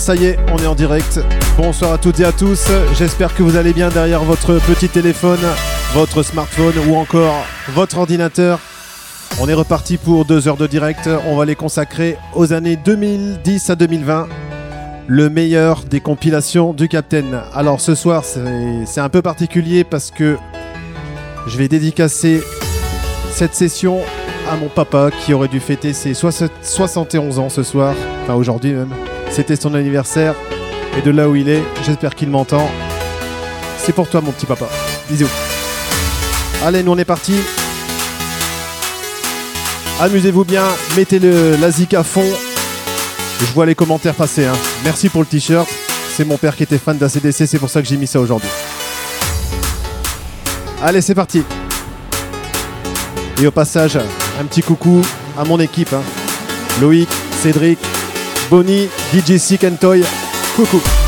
Ça y est, on est en direct. Bonsoir à toutes et à tous. J'espère que vous allez bien derrière votre petit téléphone, votre smartphone ou encore votre ordinateur. On est reparti pour deux heures de direct. On va les consacrer aux années 2010 à 2020. Le meilleur des compilations du Captain. Alors ce soir, c'est un peu particulier parce que je vais dédicacer cette session à mon papa qui aurait dû fêter ses 71 ans ce soir, enfin aujourd'hui même. C'était son anniversaire et de là où il est, j'espère qu'il m'entend. C'est pour toi mon petit papa. Bisous. Allez, nous on est parti. Amusez-vous bien, mettez le, la zik à fond. Je vois les commentaires passer. Hein. Merci pour le t-shirt. C'est mon père qui était fan d'ACDC, c'est pour ça que j'ai mis ça aujourd'hui. Allez, c'est parti. Et au passage, un petit coucou à mon équipe. Hein. Loïc, Cédric, Bonnie, DJ Sick and Toy. Coucou.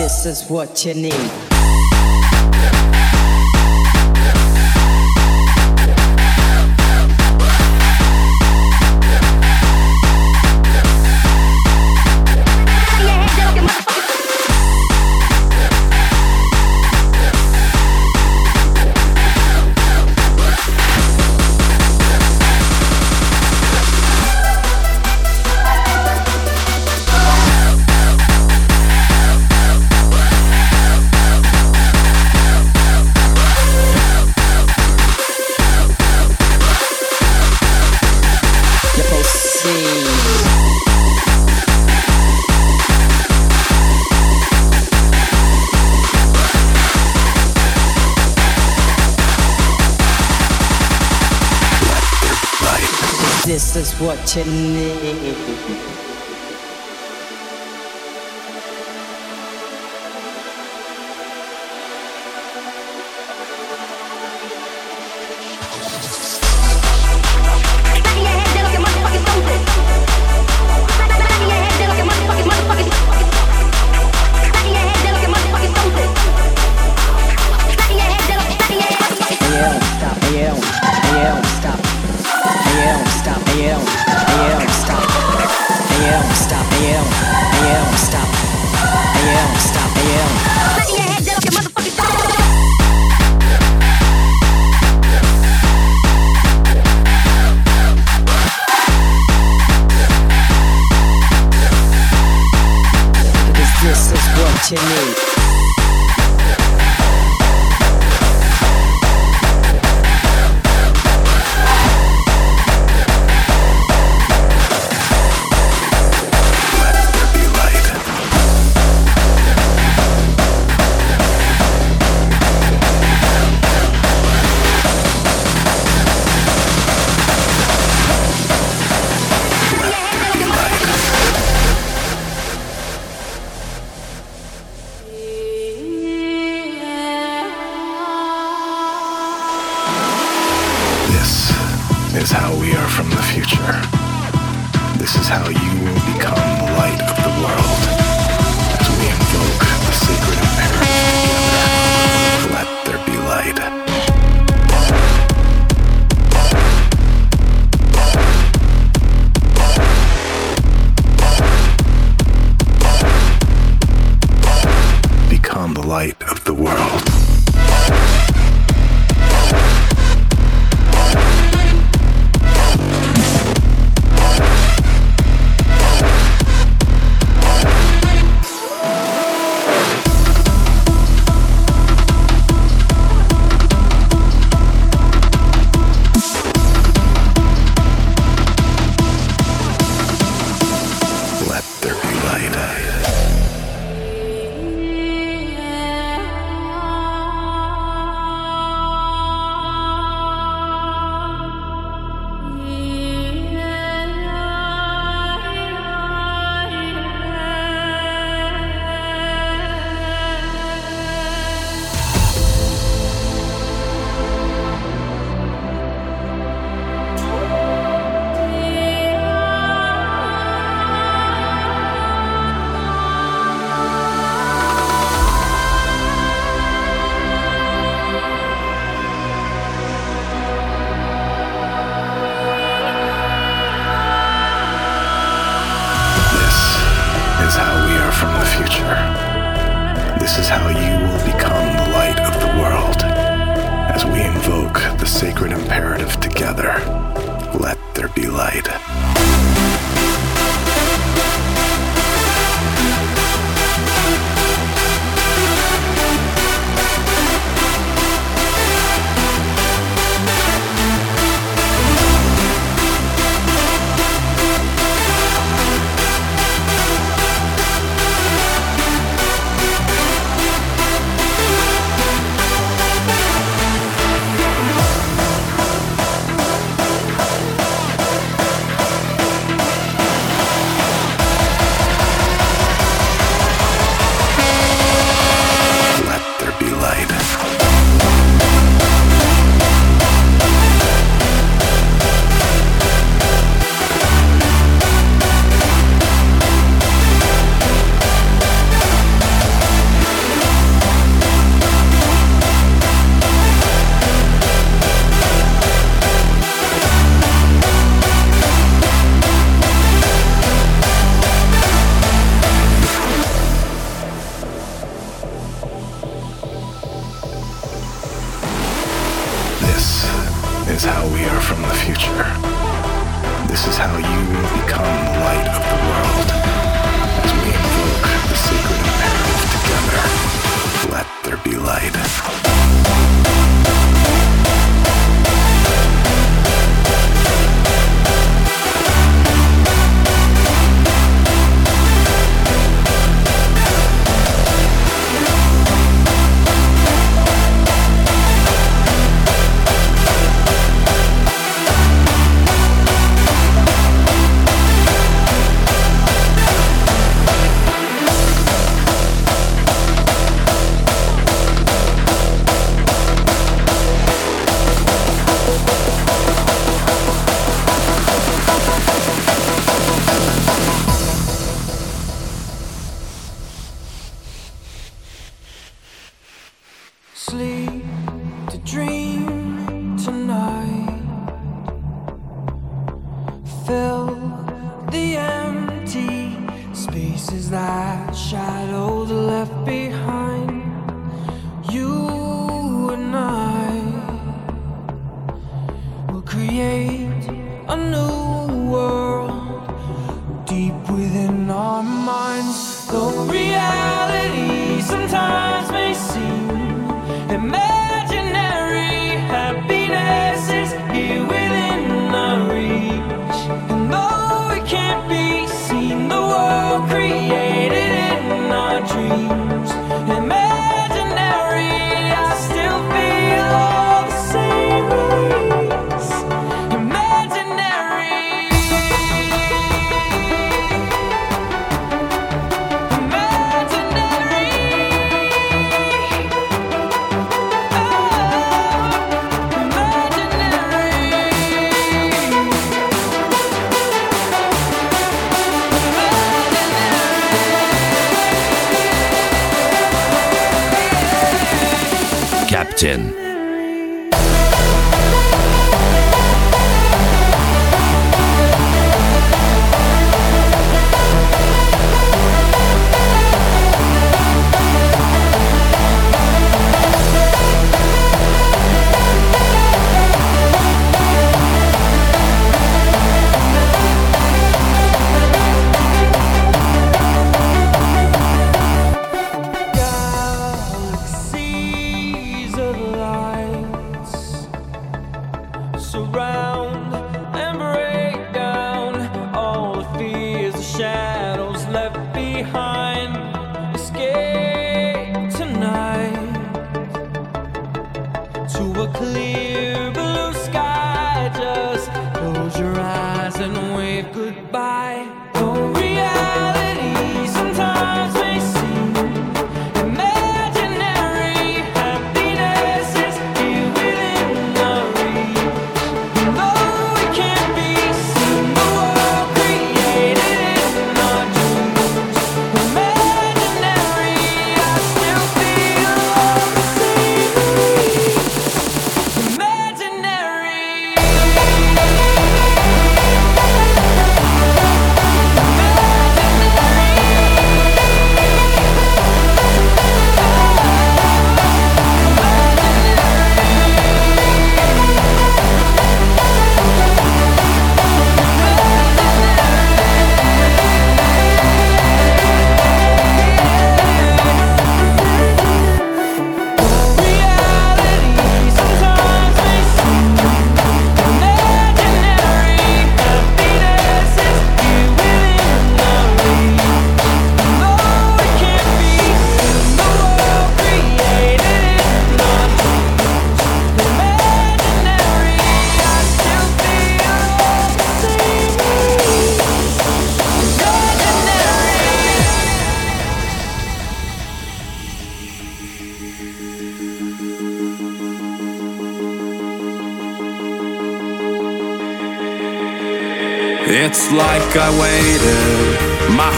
This is what you need. của chân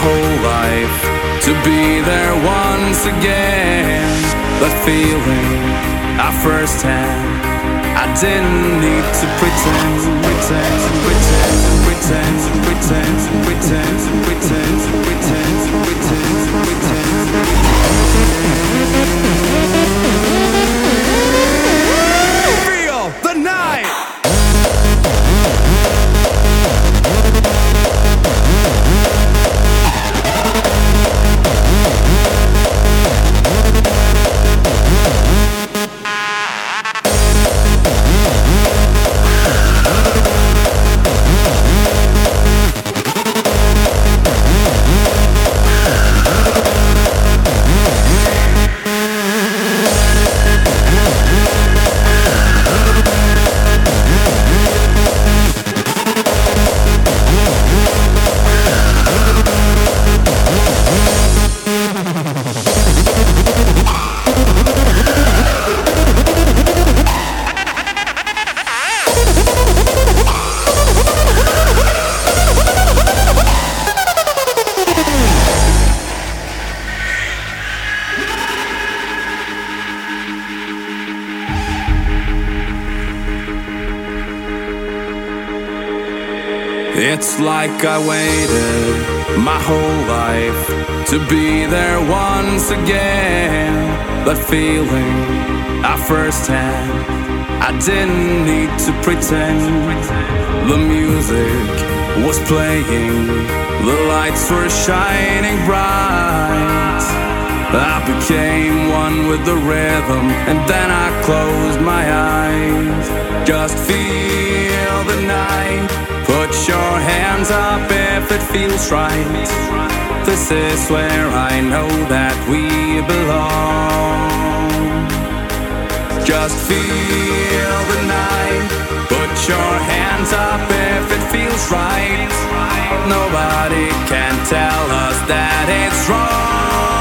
whole life to be there once again. That feeling I first had, I didn't need to pretend, pretend, pretend, pretend, pretend, pretend, pretend, pretend, pretend, pretend. Pretend. The music was playing, the lights were shining bright. I became one with the rhythm, and then I closed my eyes. Just feel the night. Put your hands up if it feels right. This is where I know that we belong. Just feel the night. Put your hands up if it feels right. Nobody can tell us that it's wrong.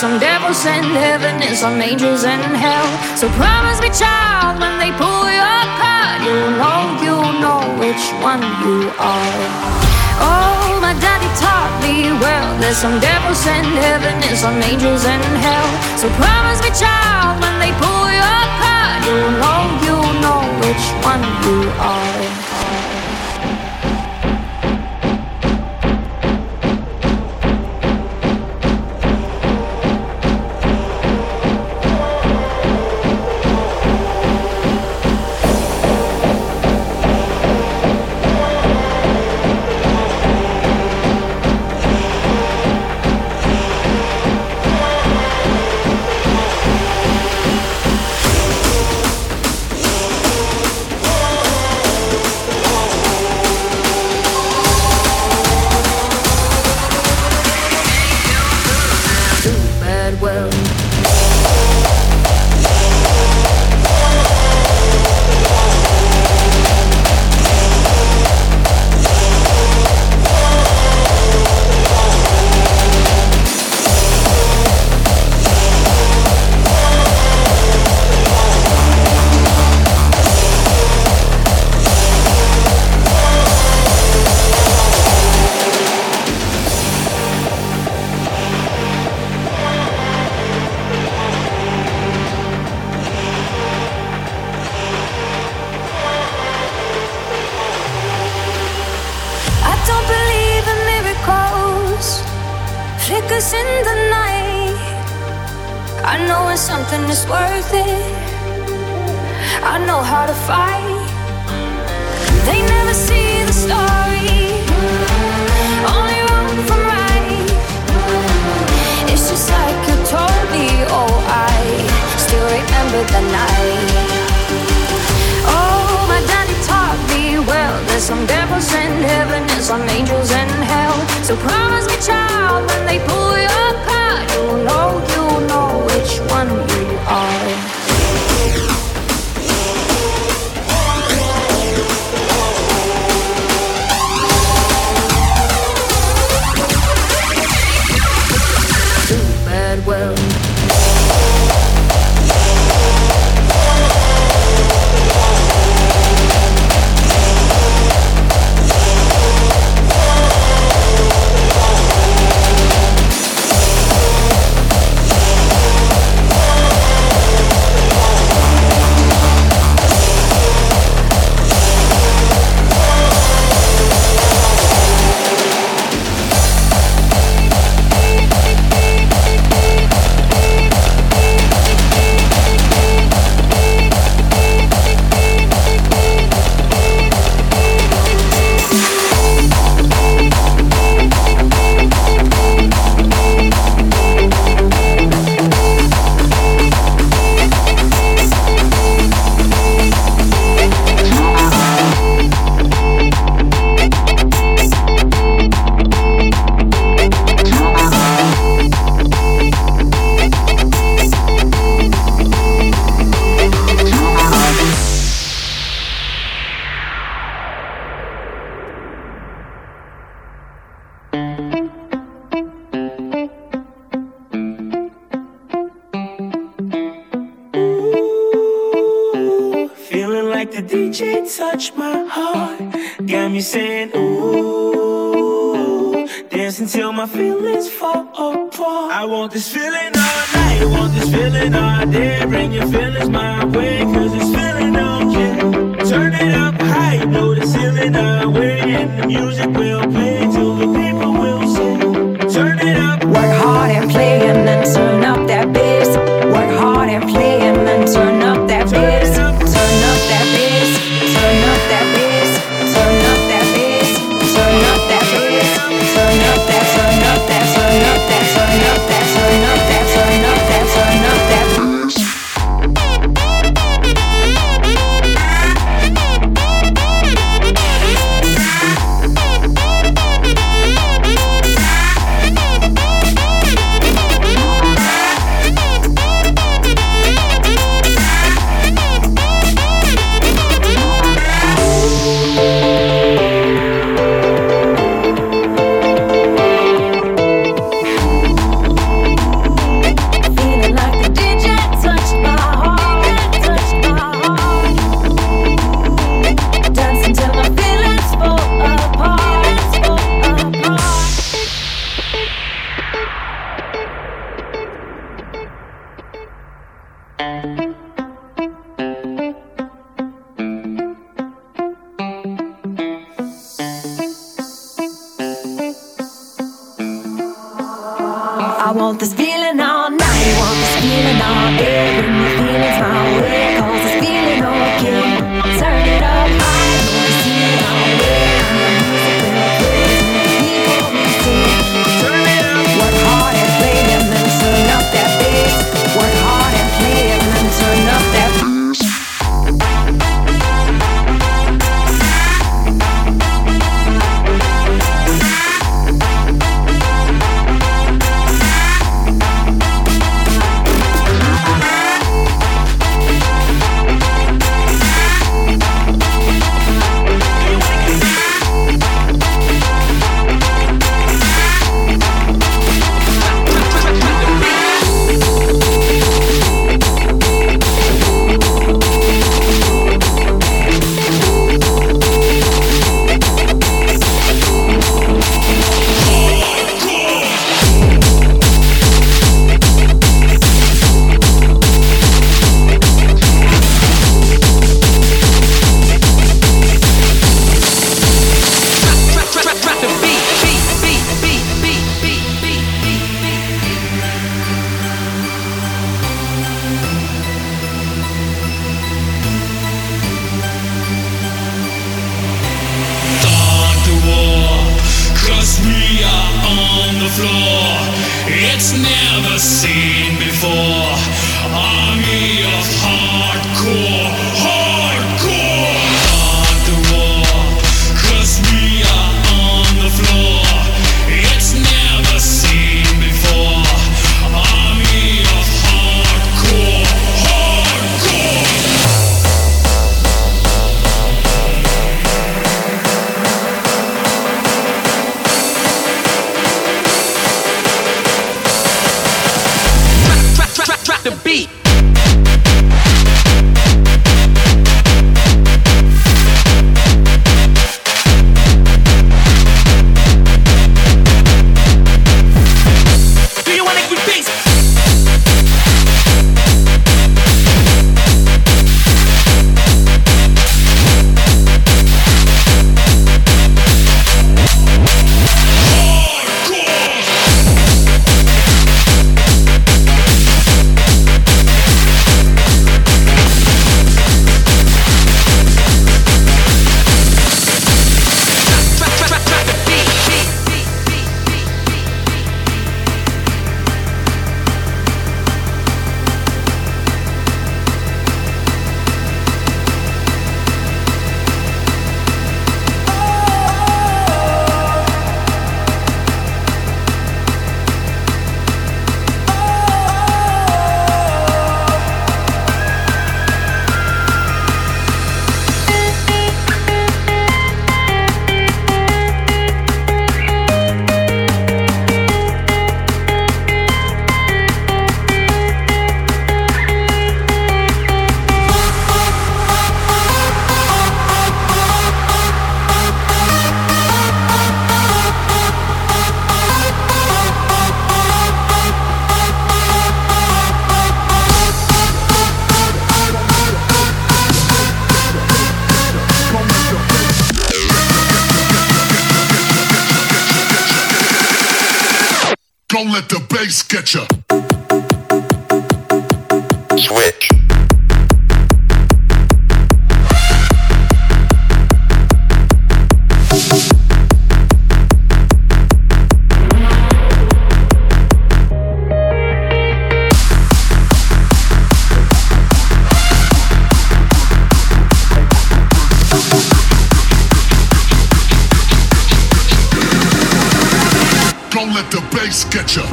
Some devils in heaven and some angels in hell. So promise me, child, when they pull your card, you'll know, you'll know which one you are. Oh, my daddy taught me well. There's some devils in heaven and some angels in hell. So promise me, child, when they pull your card, you'll know, you'll know which one you are.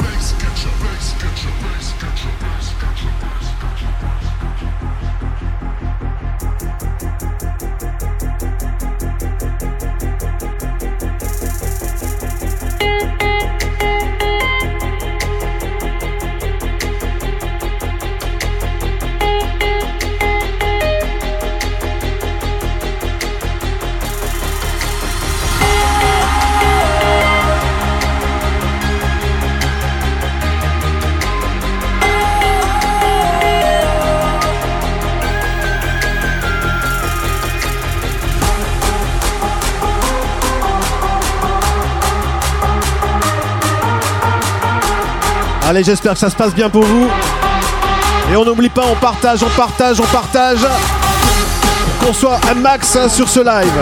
Space J'espère que ça se passe bien pour vous. Et on n'oublie pas, on partage, on partage, on partage. Qu'on soit un max hein, sur ce live.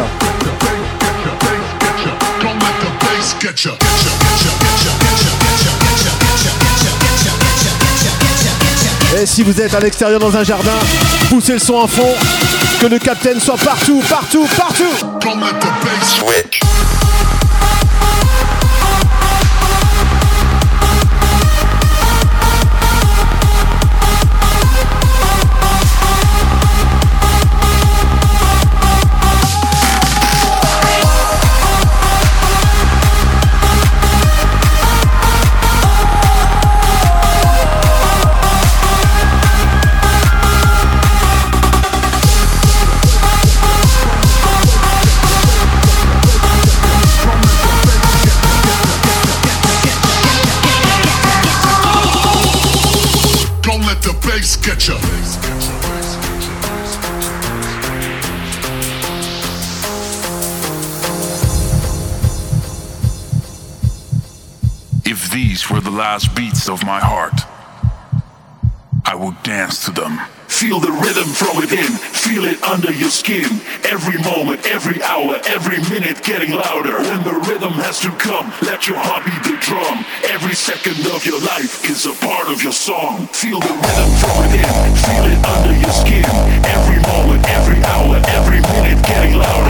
Et si vous êtes à l'extérieur dans un jardin, poussez le son à fond. Que le capitaine soit partout, partout, partout. Last beats of my heart, I will dance to them. Feel the rhythm from within, feel it under your skin. Every moment, every hour, every minute getting louder. When the rhythm has to come, let your heart beat the drum. Every second of your life is a part of your song. Feel the rhythm from within, feel it under your skin. Every moment, every hour, every minute getting louder.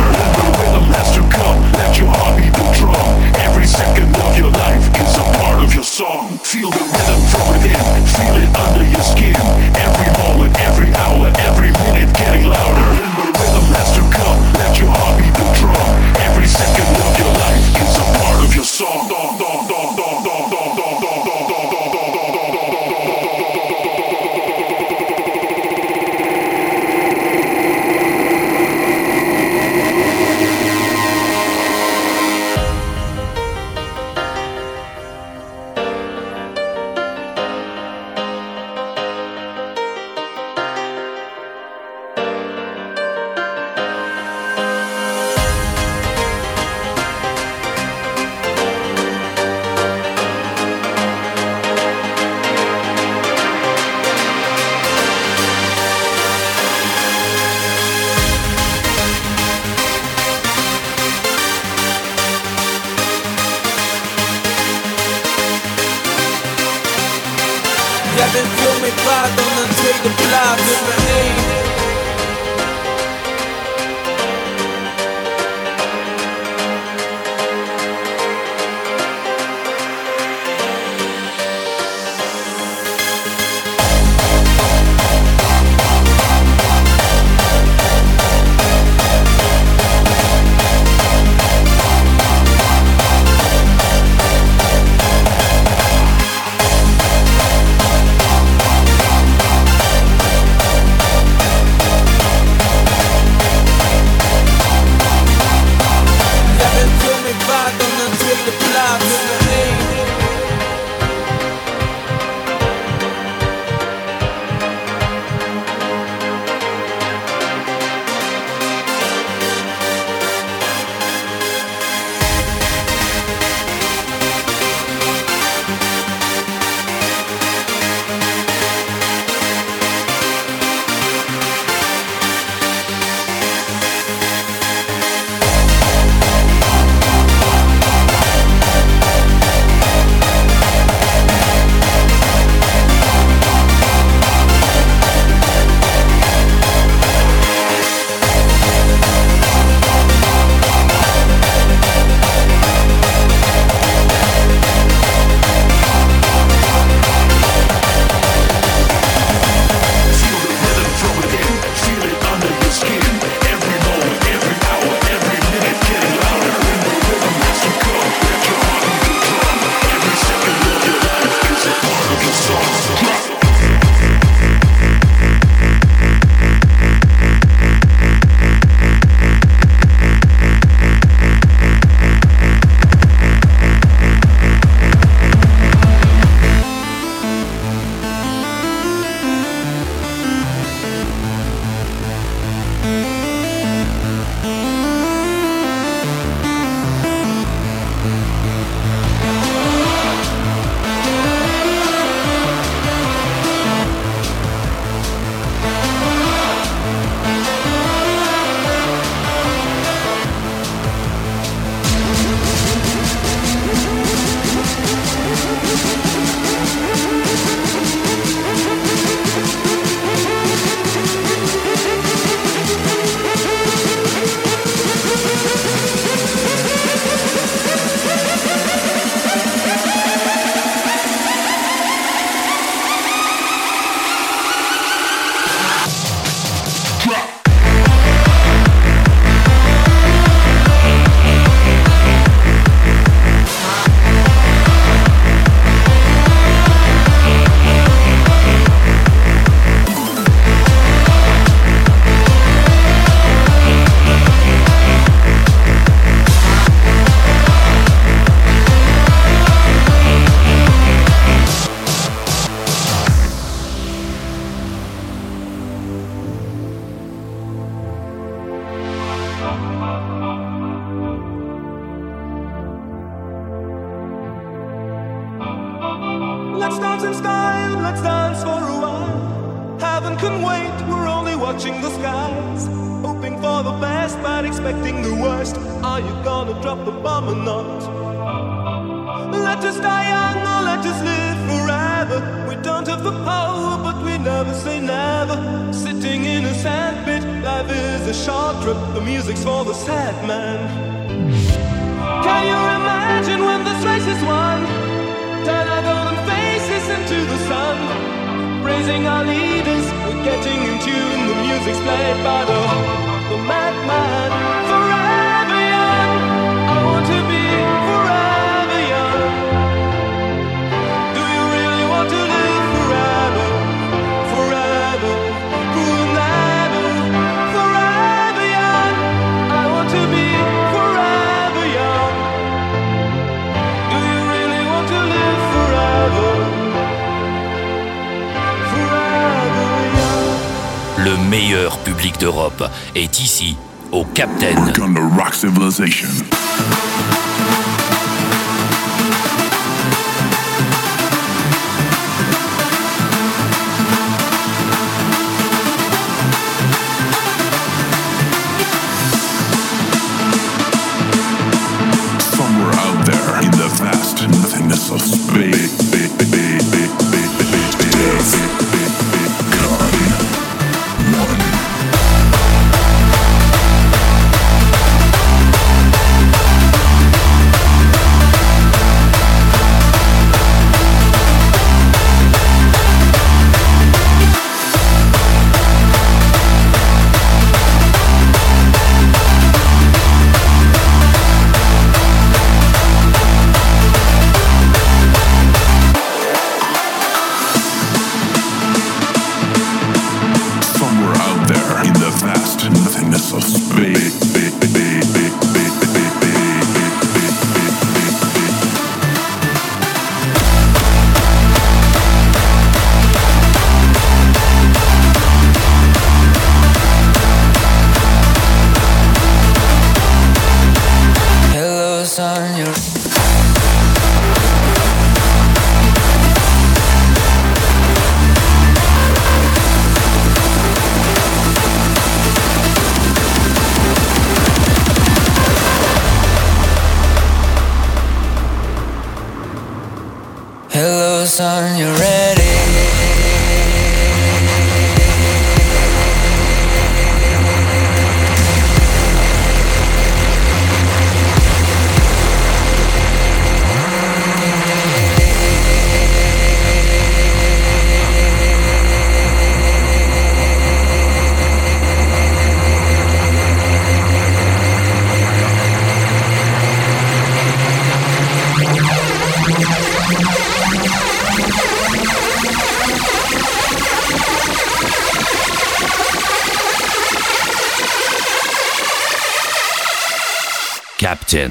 10.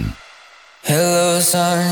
Hello, son,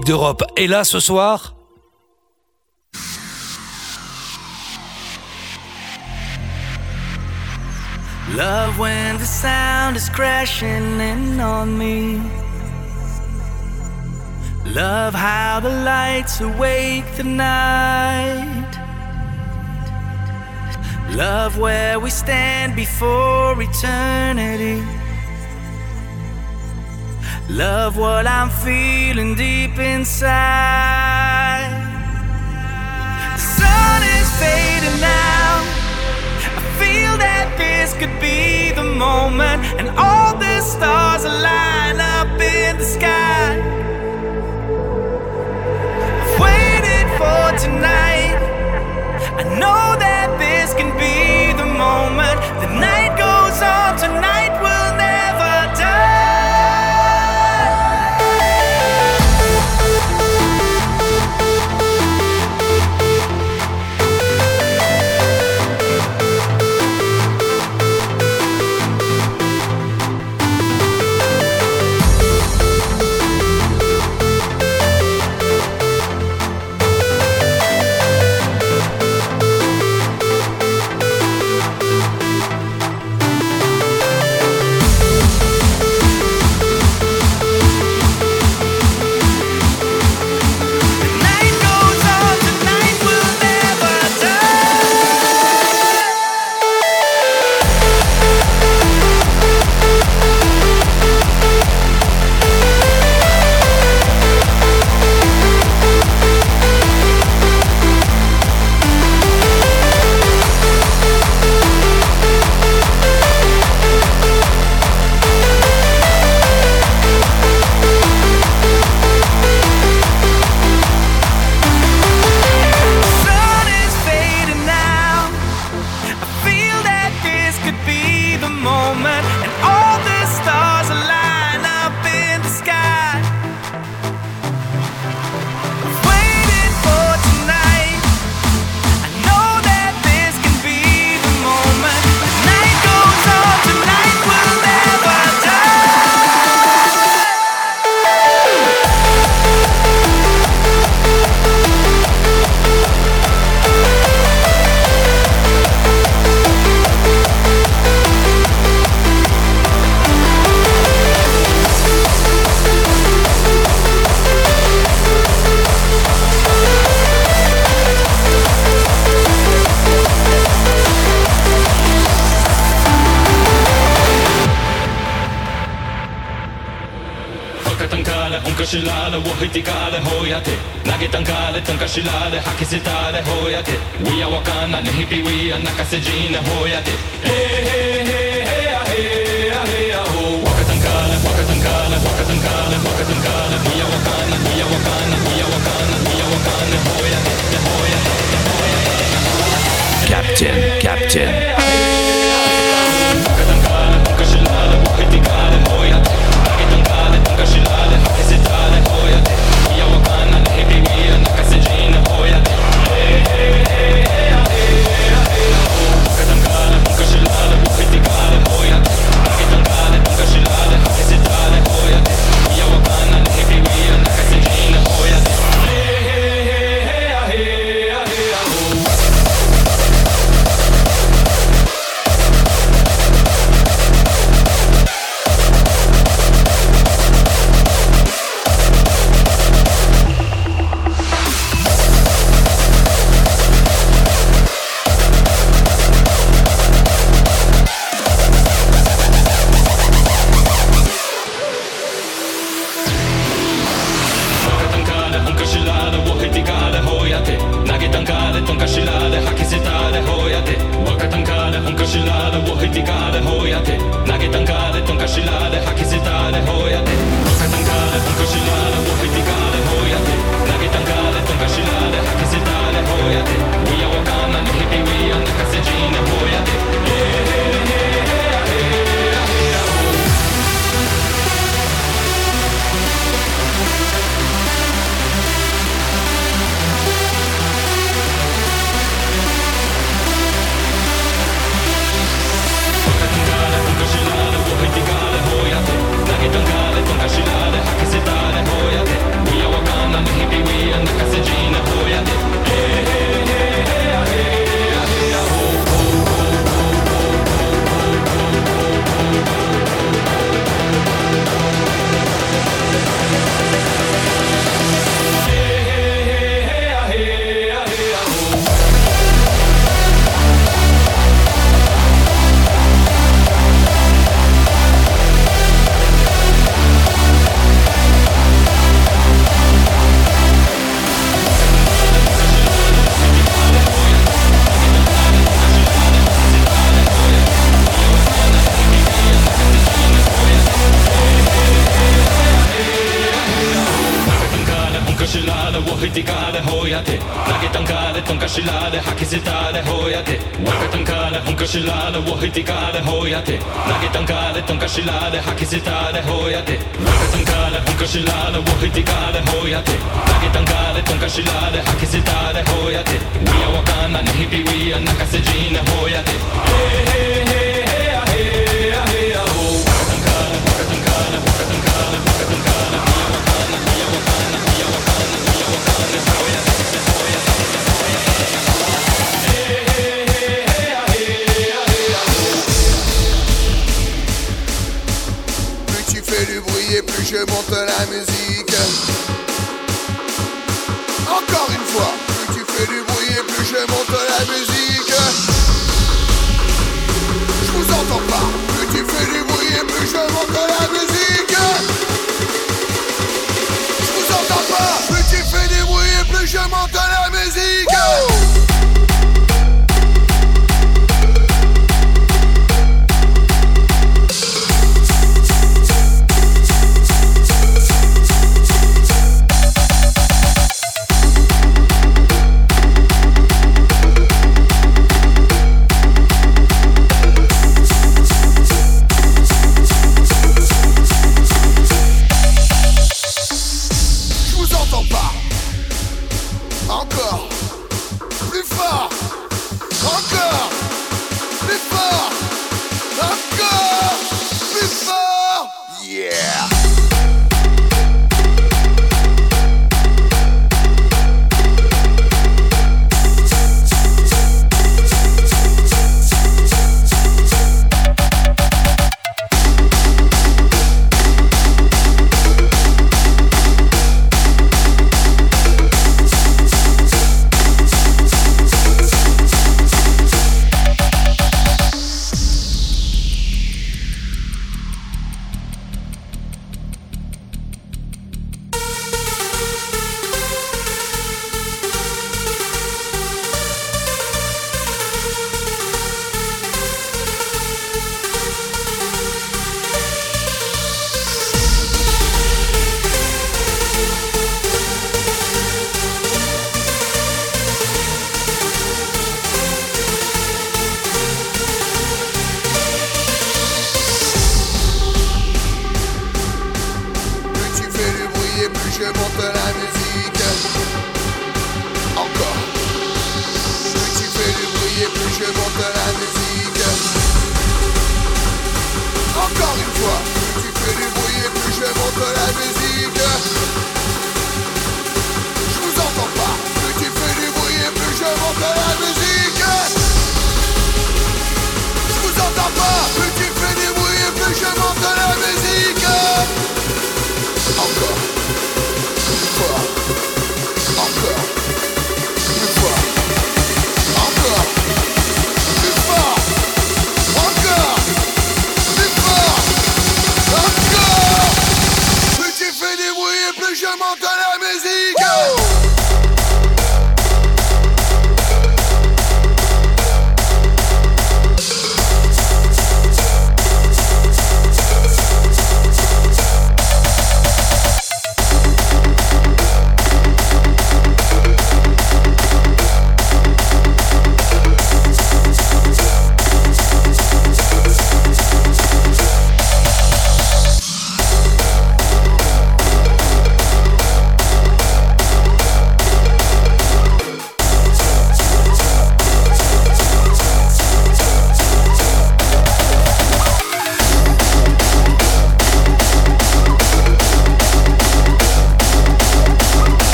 d'Europe est là ce soir Love when the sound is crashing in on me. Love how the lights awake the night. Love where we stand before eternity. Love what I'm feeling deep inside. The sun is fading now. I feel that this could be the moment, and all the stars align up in the sky. I've waited for tonight. I know that this can be the moment. The night goes on tonight.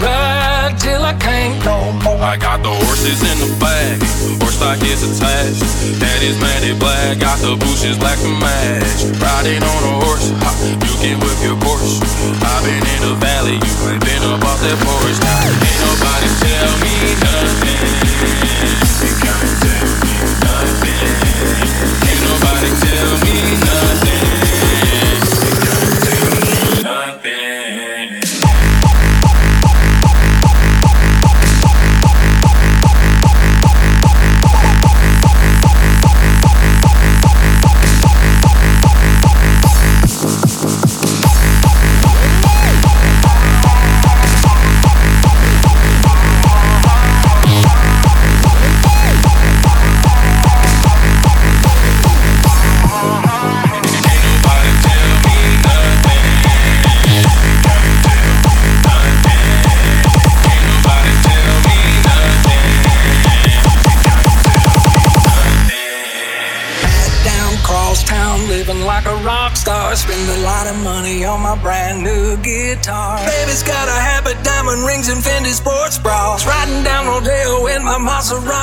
Ride till I can't no more. I got the horses in the back, horse stock is attached. Daddy's matted black, got the bushes black to match. Riding on a horse, you can whip your horse. I've been in the valley, you ain't been up off that porch. Ain't nobody tell me nothing. You can come tell me.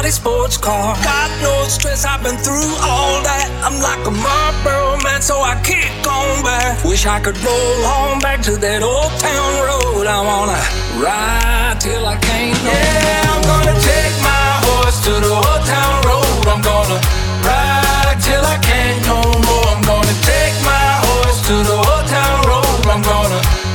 Maserati sports car. Got no stress, I've been through all that. I'm like a Marlboro man, so I kick on back. Wish I could roll on back to that old town road. I wanna ride till I can't no Yeah, I'm gonna take my horse to the old town road. I'm gonna ride till I can't no more. I'm gonna take my horse to the old town road. I'm gonna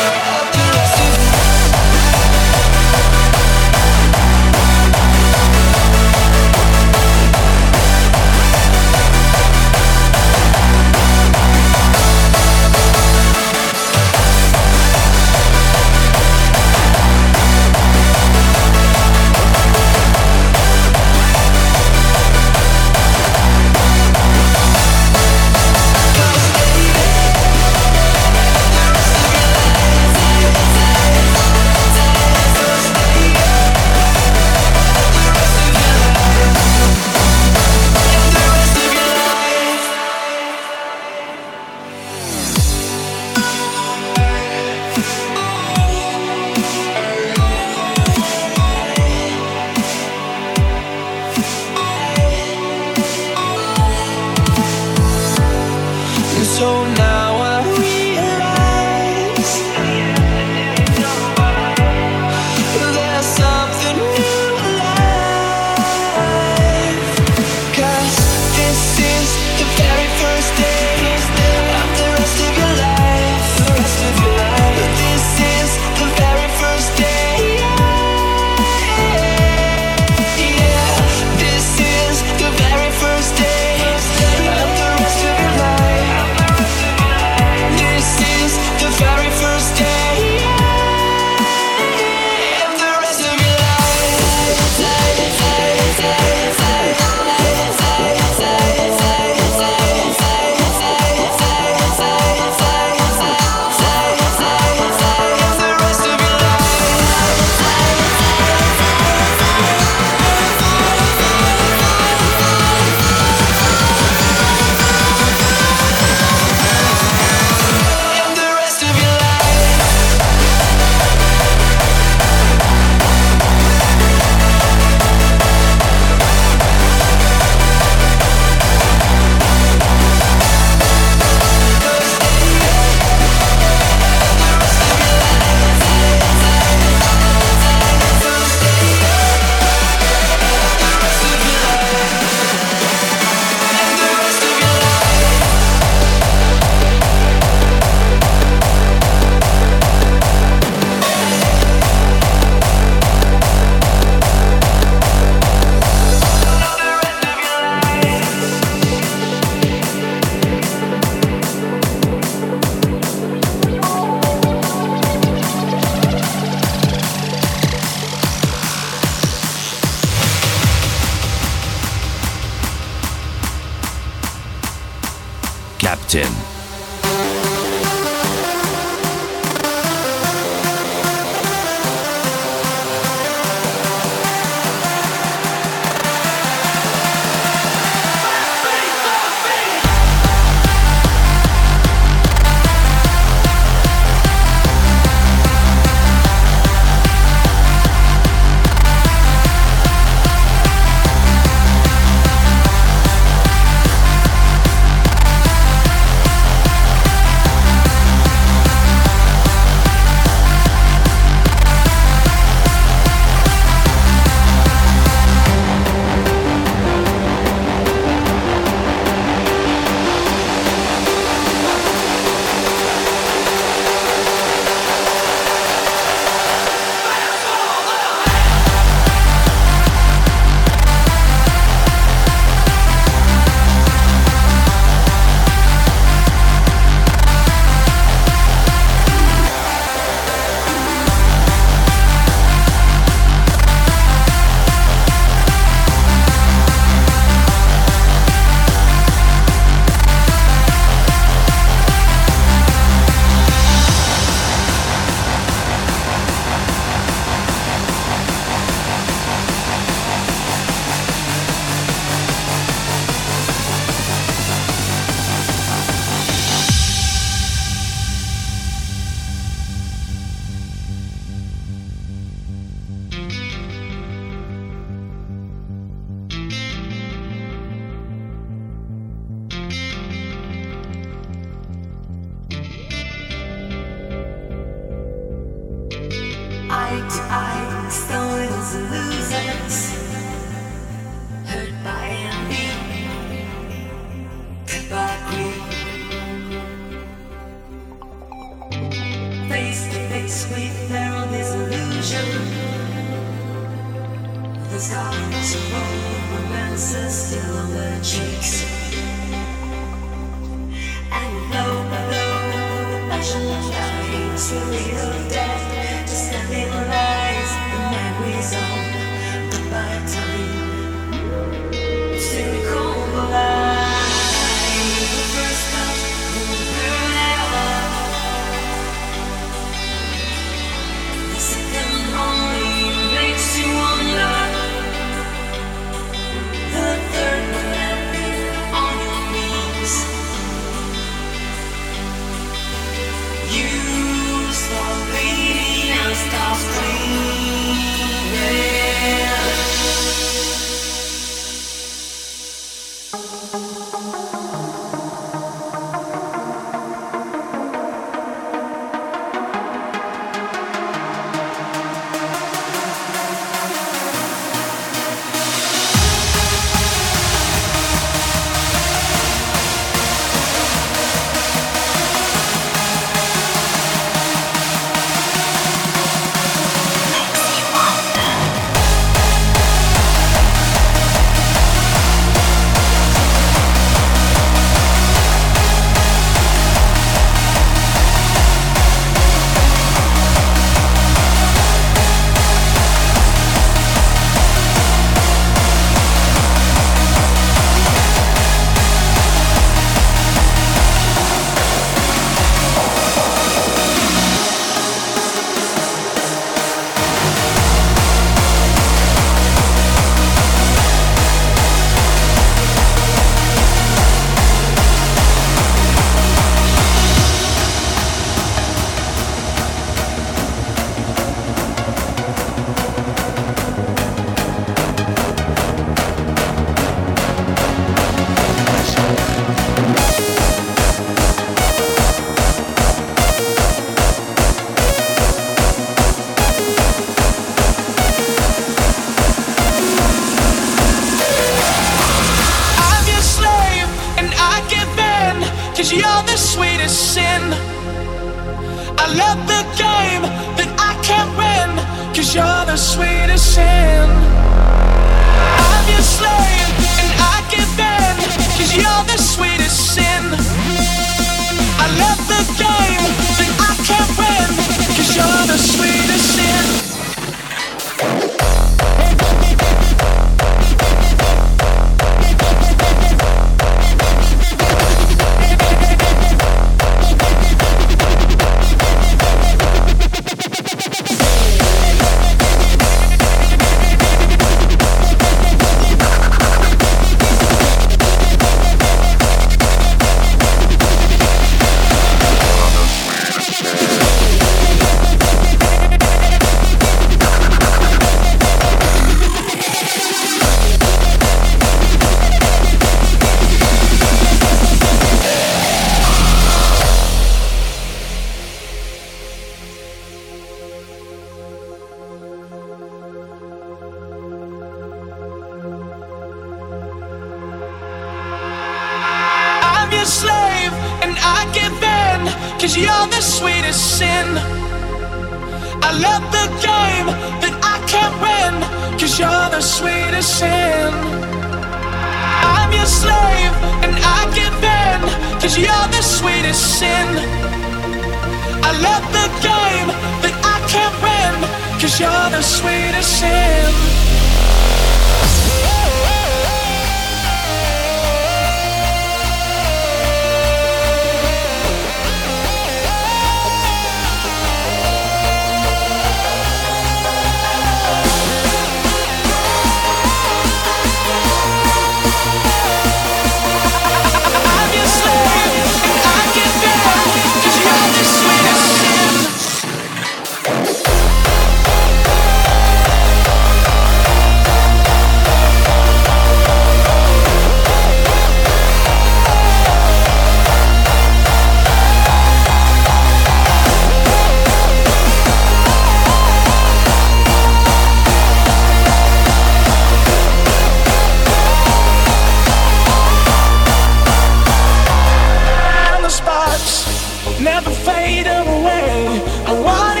never fade away. I want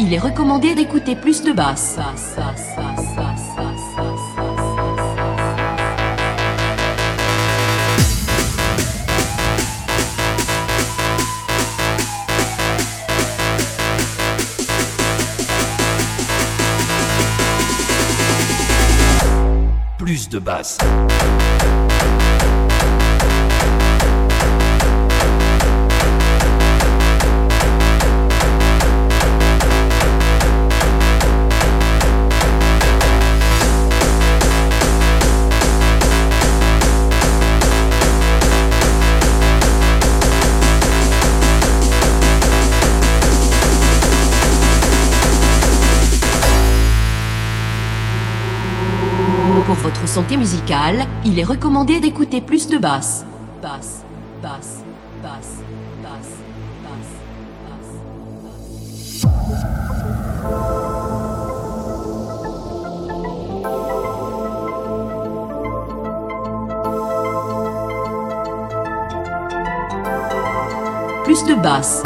il est recommandé d'écouter plus de basse. Plus de basse. santé musicale, il est recommandé d'écouter plus de basse. Basse, basse, basse, basse. plus de basse.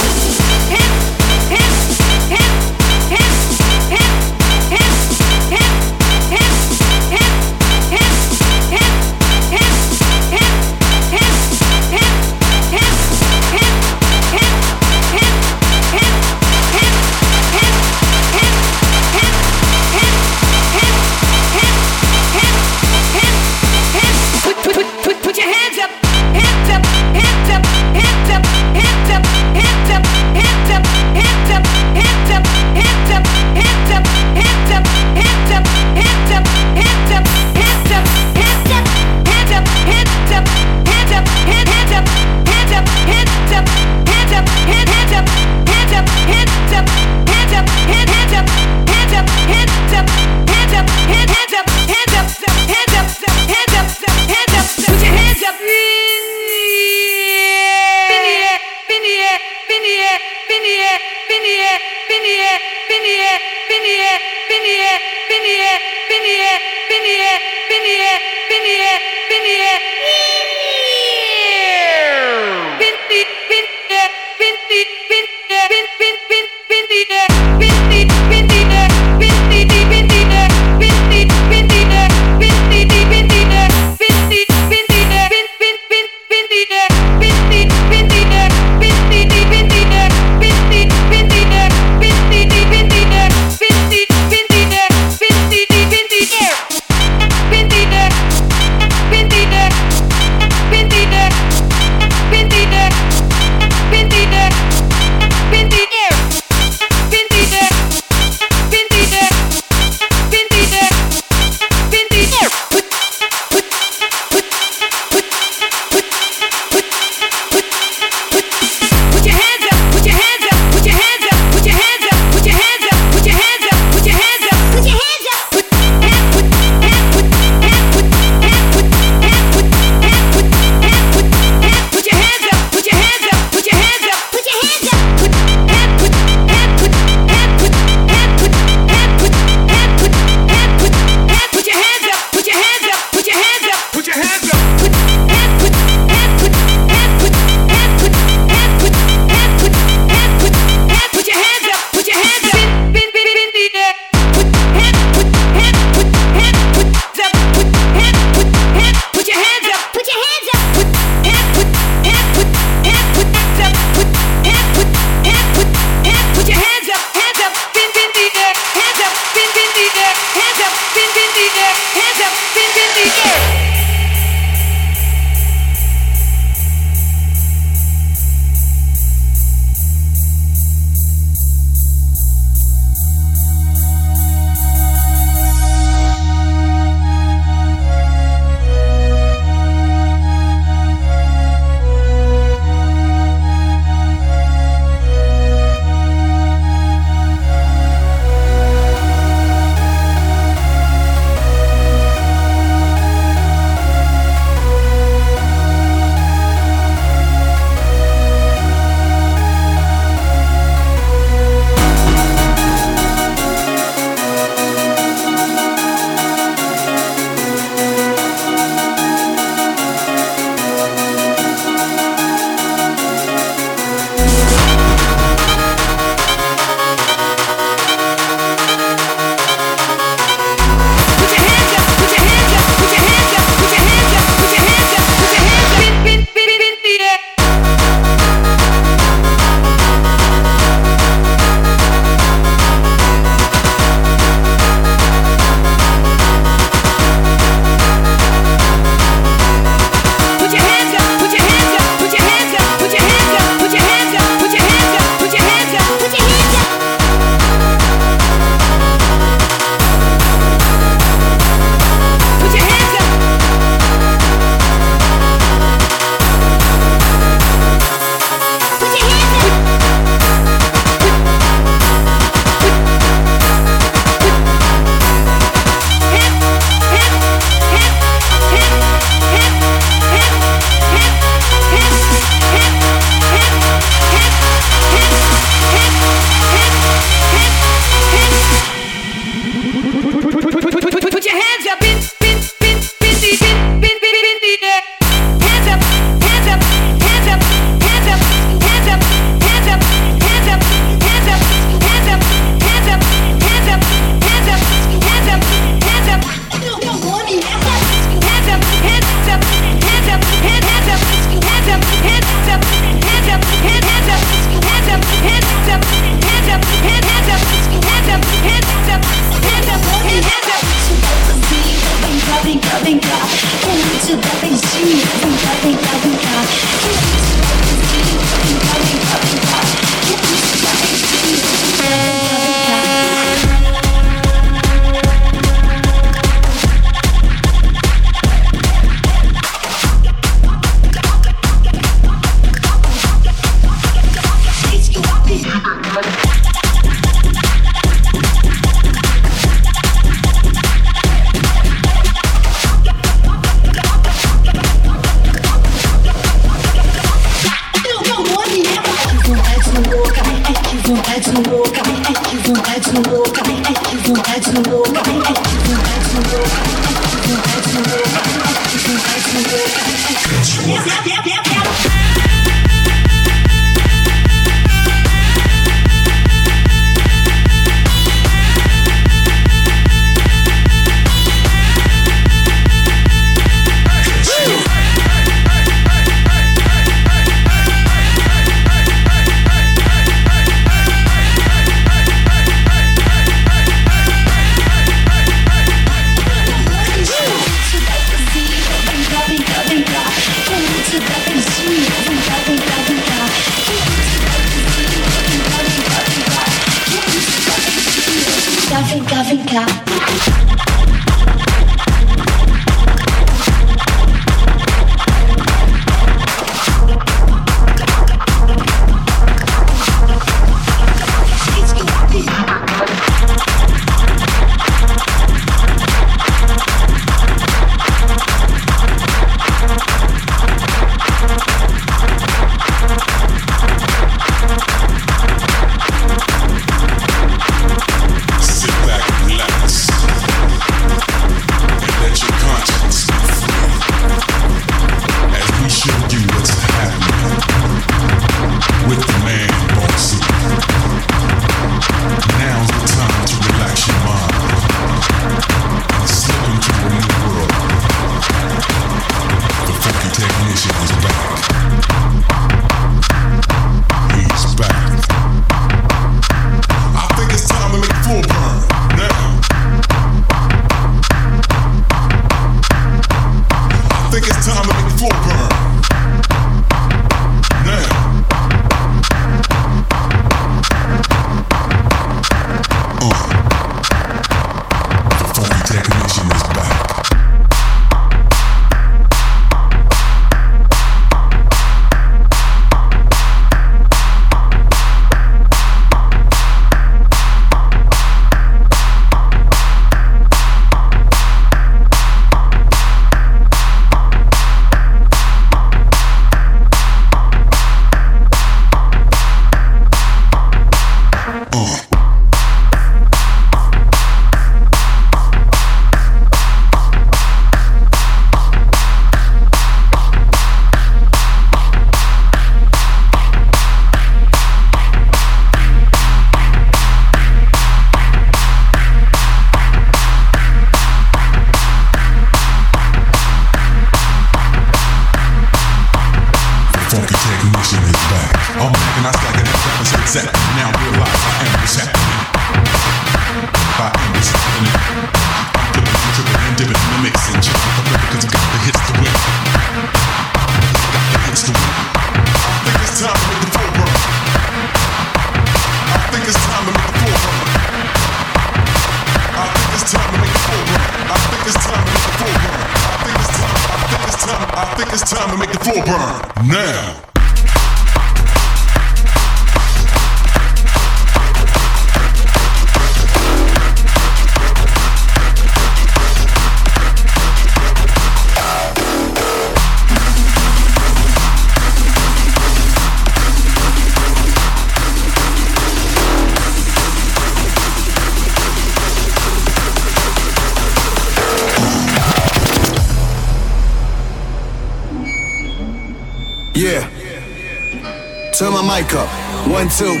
One, two.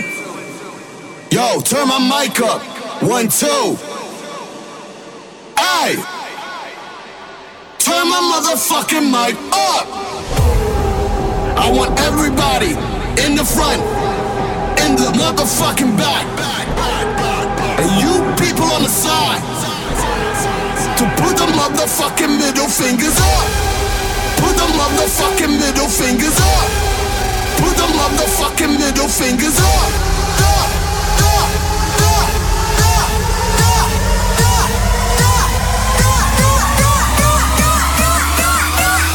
Yo, turn my mic up. One, two. Hey! Turn my motherfucking mic up. I want everybody in the front, in the motherfucking back. And you people on the side to put the motherfucking middle fingers up. Put the motherfucking middle fingers up. Motherfucking middle fingers up. Up, up, up, up, up, up.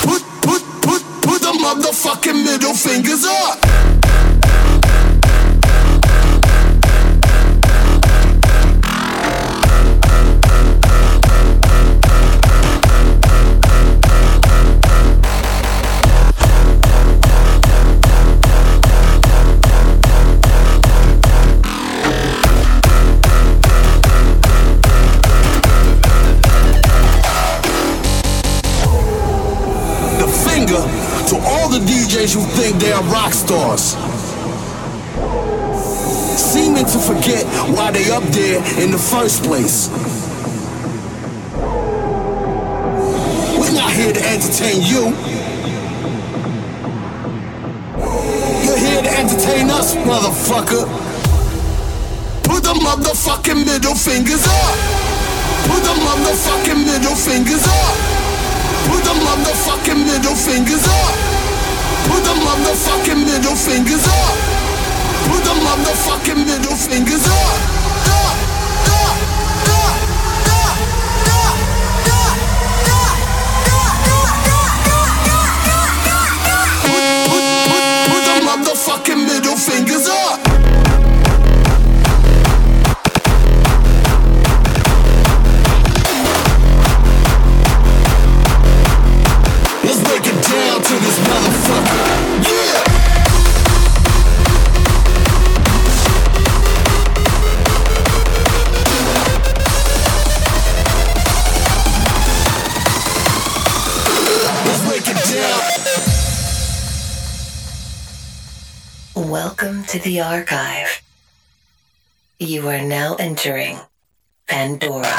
Put, put, put, put the motherfucking middle fingers up. DJs who think they are rock stars. Seeming to forget why they up there in the first place. We're not here to entertain you. You're here to entertain us, motherfucker. Put the motherfucking middle fingers up. Put the motherfucking middle fingers up. Put the motherfucking middle fingers up. The motherfucking middle fingers up. Put the motherfucking middle fingers up. Put, put the motherfucking middle fingers up. The archive. You are now entering. Pandora.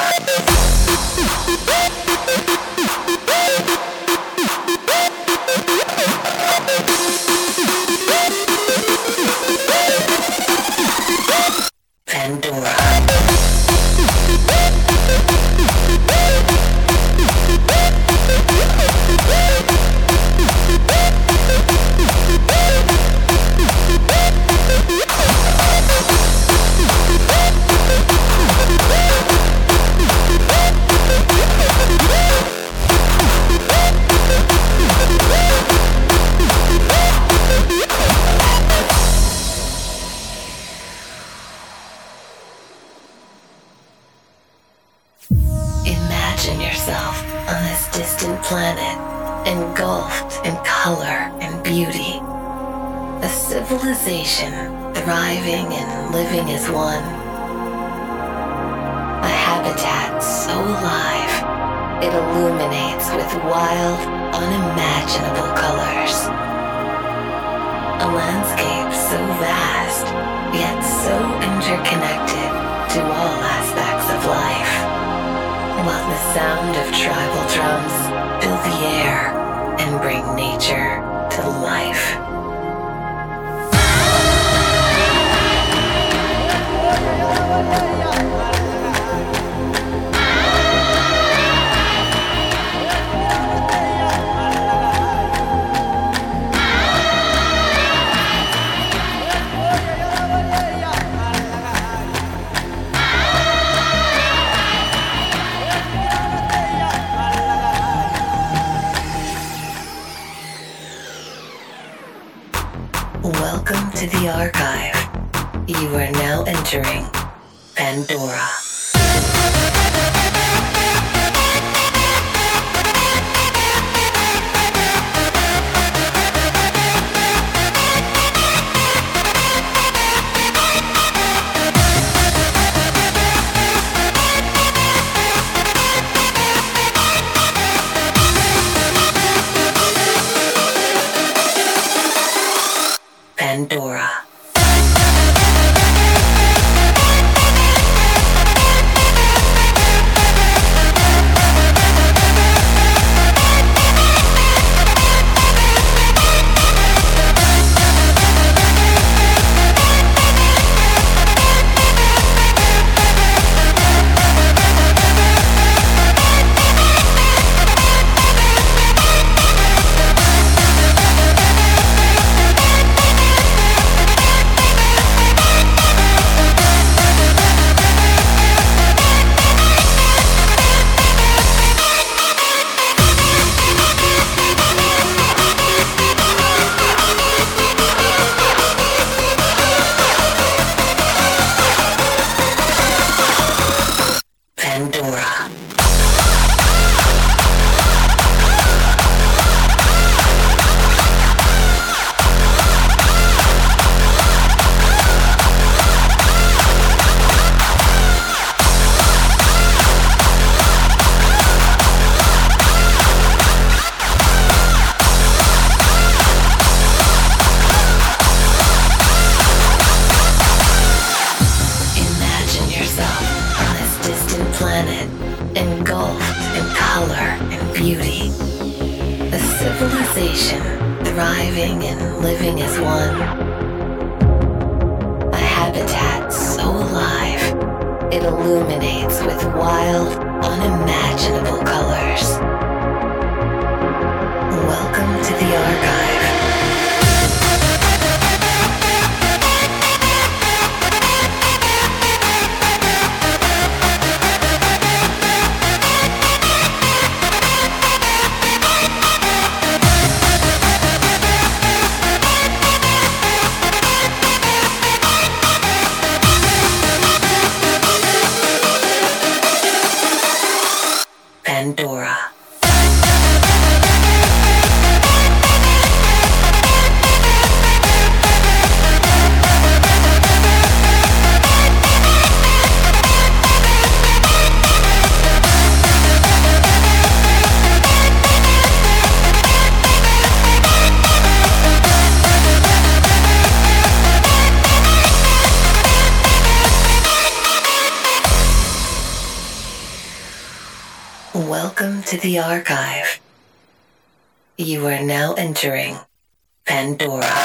The archive. You are now entering Pandora.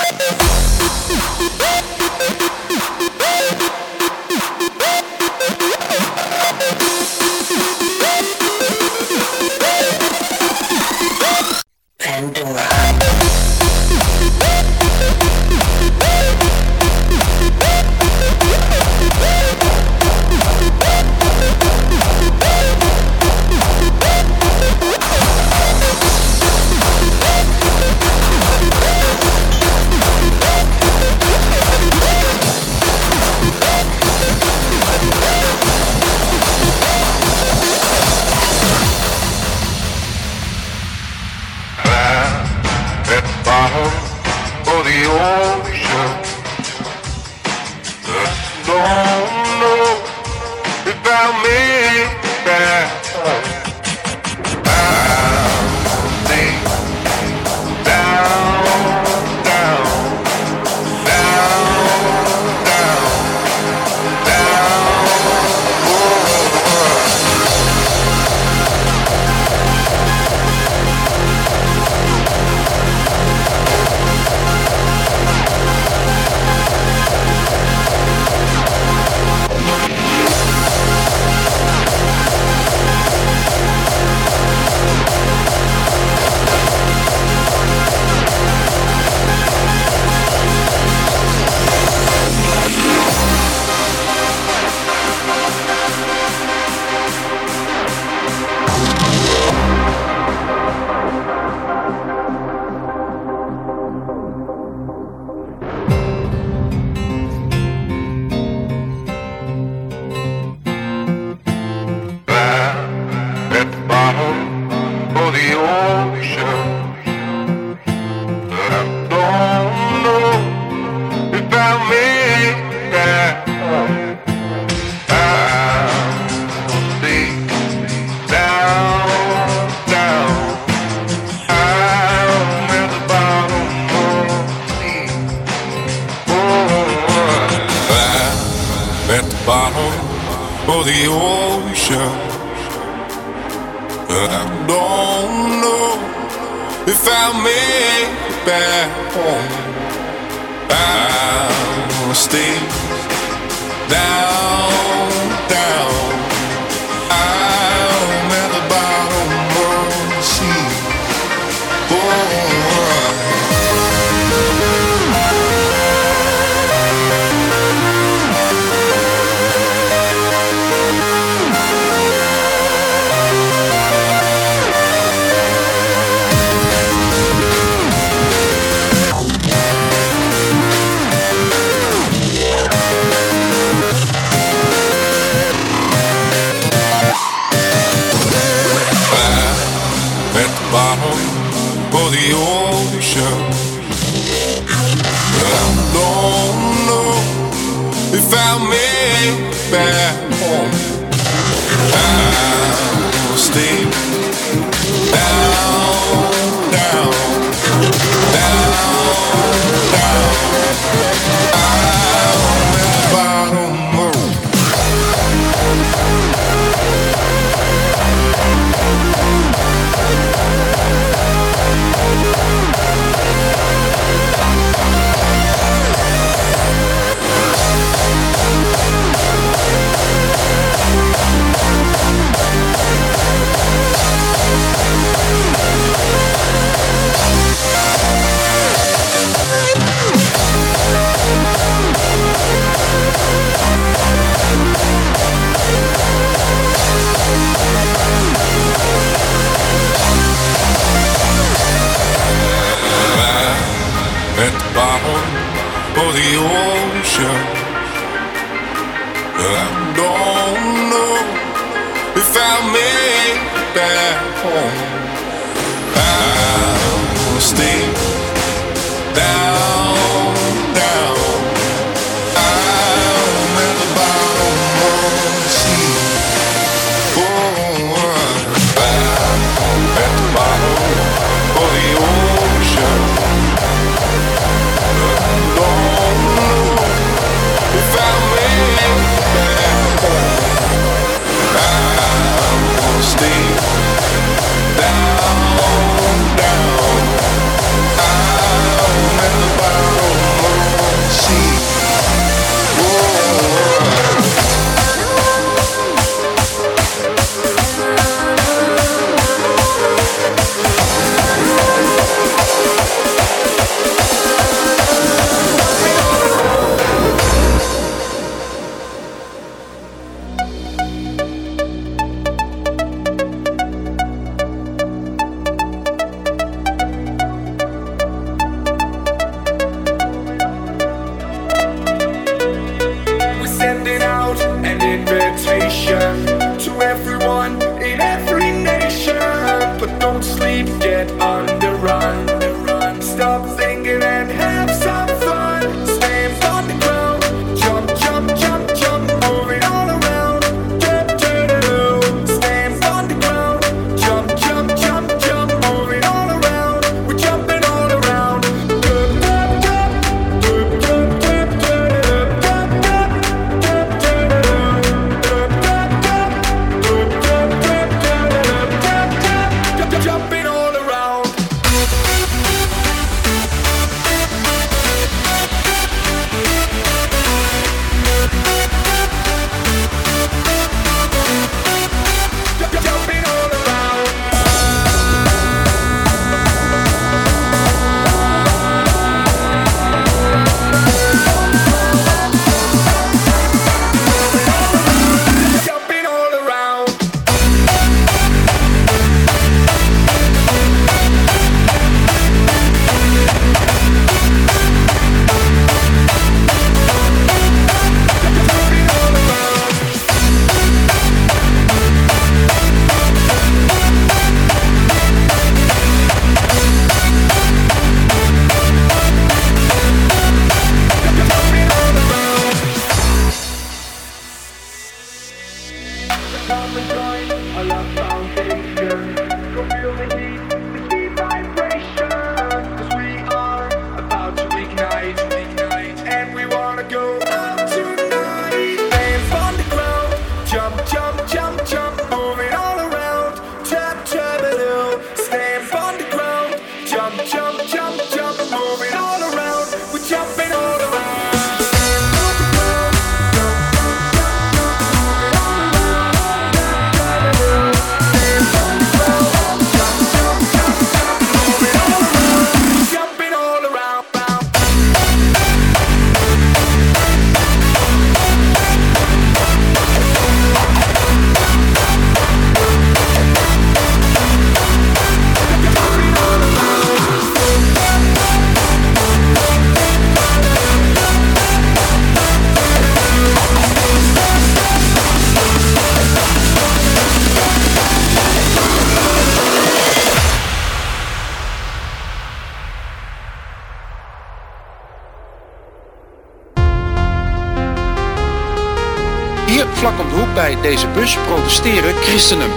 Bus protesteren christenen.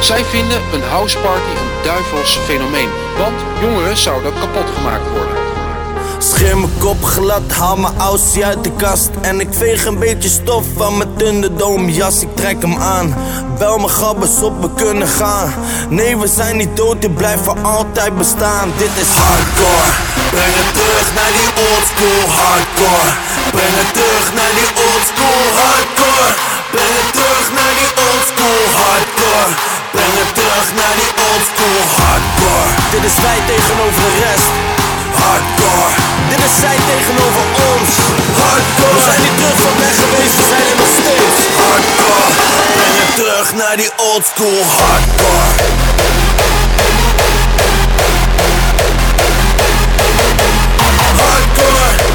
Zij vinden een houseparty een duivels fenomeen, want jongeren zouden kapot gemaakt worden. Scheer mijn kop glad, haal mijn aussie uit de kast. En ik veeg een beetje stof van mijn Thunderdome jas Ik trek hem aan, bel mijn gabbers op, we kunnen gaan. Nee, we zijn niet dood, dit blijft voor altijd bestaan. Dit is hardcore. Breng het terug naar die oldschool hardcore. Breng het terug naar die oldschool hardcore Breng het terug naar die oldschool hardcore? Breng het terug naar die oldschool hardcore? Dit is wij tegenover de rest. Hardcore. Dit is zij tegenover ons. Hardcore. We zijn niet terug van weg geweest, we zijn er nog steeds. Hardcore. Breng het terug naar die oldschool hardcore? Hardcore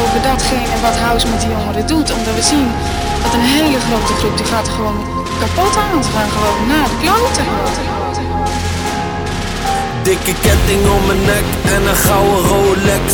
over datgene wat House met die jongeren doet. Omdat we zien dat een hele grote groep die gaat gewoon kapot aan. Ze gaan gewoon naar de kloten. Dikke ketting om mijn nek en een gouden Rolex.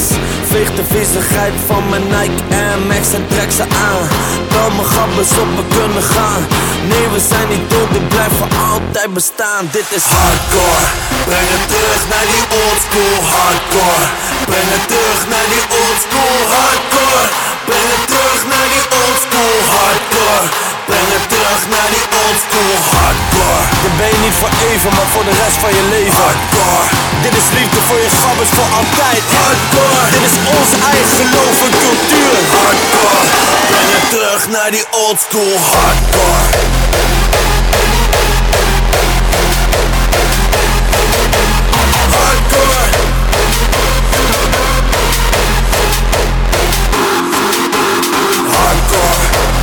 Veeg de viezigheid van mijn Nike en Max en trek ze aan. Bel mijn gabbers op, kunnen gaan. Nee, we zijn niet dood, ik blijf voor altijd bestaan. Dit is hardcore. Breng het terug naar die oldschool hardcore. Breng het terug naar die oldschool hardcore. Breng het terug naar die oldschool hardcore Breng het terug naar die oldschool hardcore. Dit ben je niet voor even, maar voor de rest van je leven. Hardcore. Dit is liefde voor je gabbers voor altijd. Hardcore. Dit is onze eigen geloof en cultuur. Hardcore. Breng het terug naar die oldschool hardcore. Uh-huh.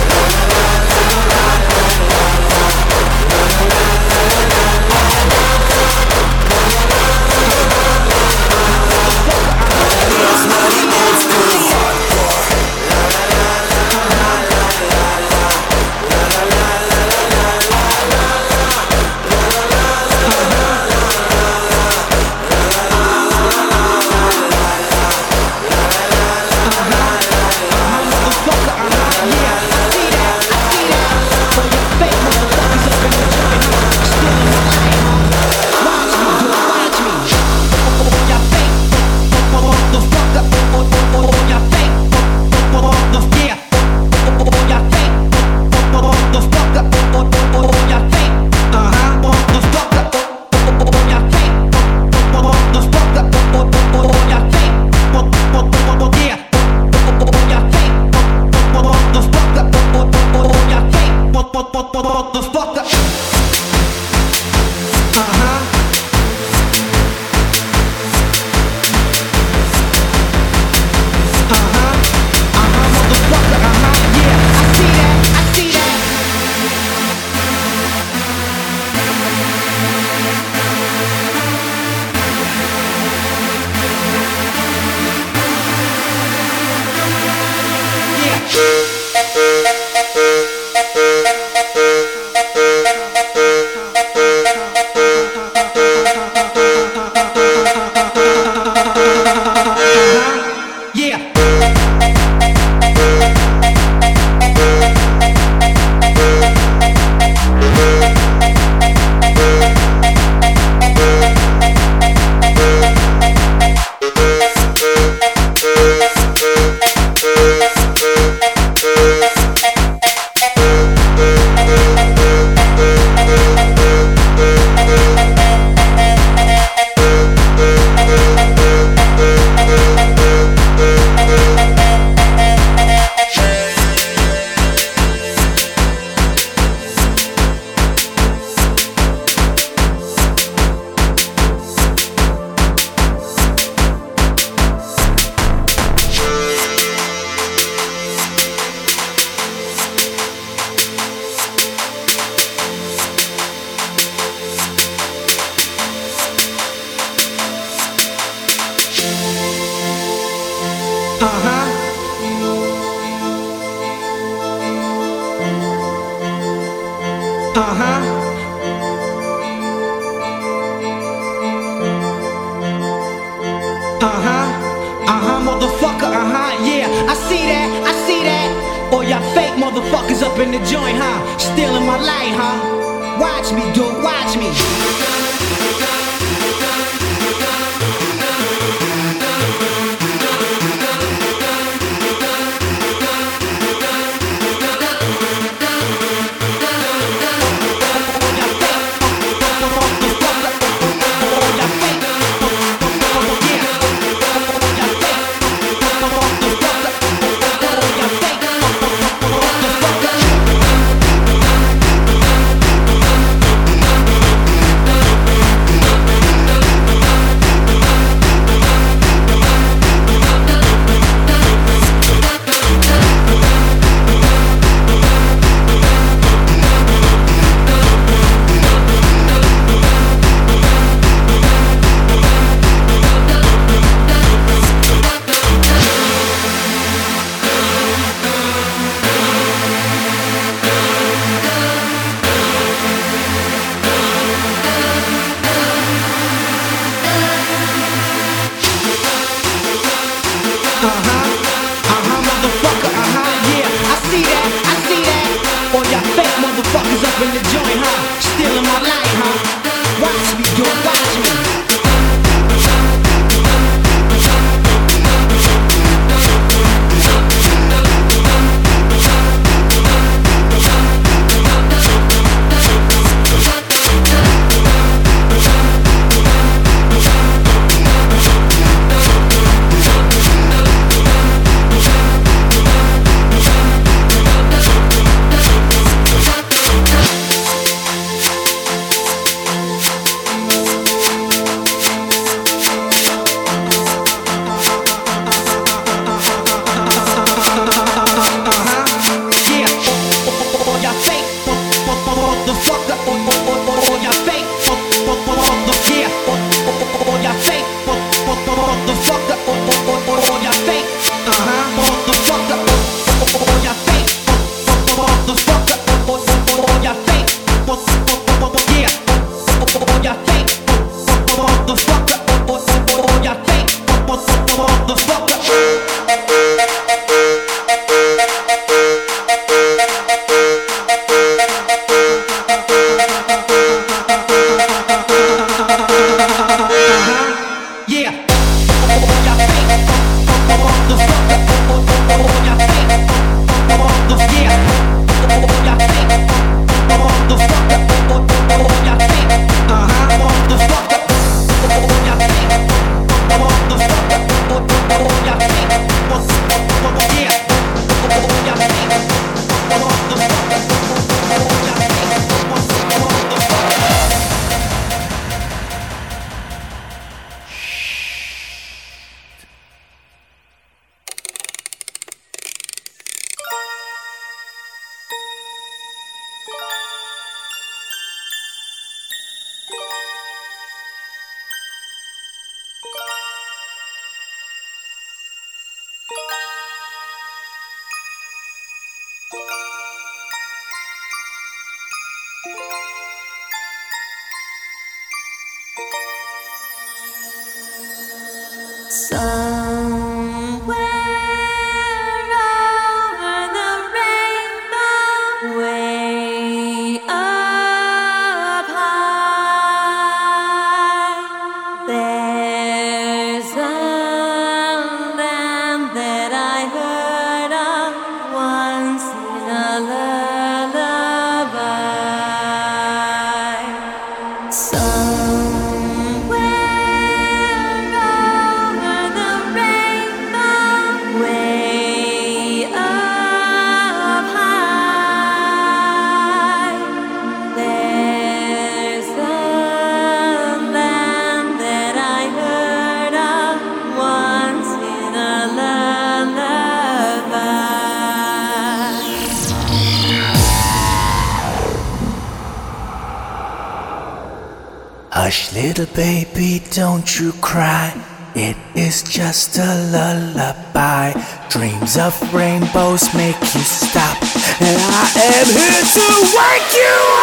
you cry. It is just a lullaby. Dreams of rainbows make you stop. And I am here to wake you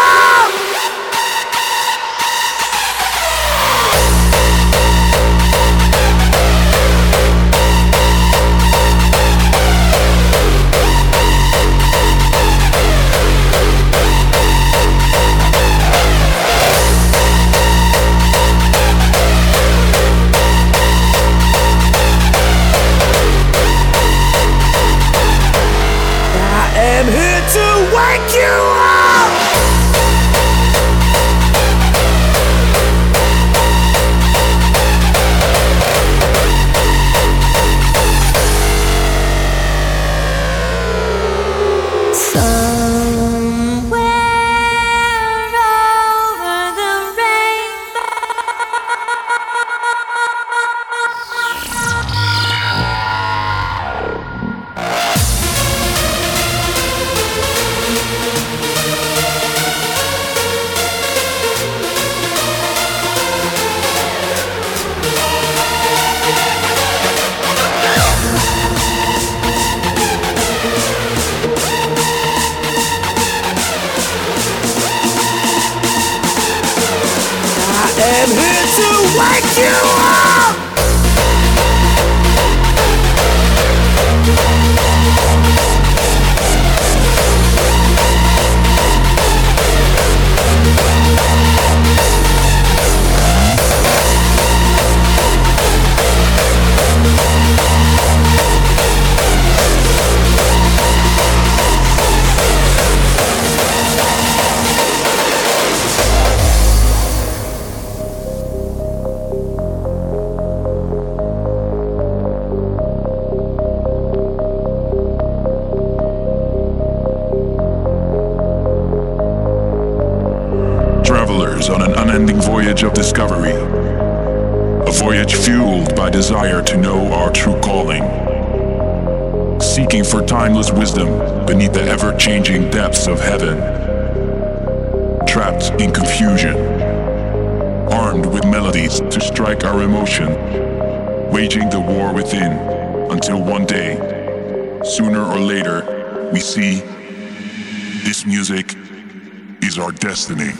waging the war within until one day, sooner or later, we see this music is our destiny.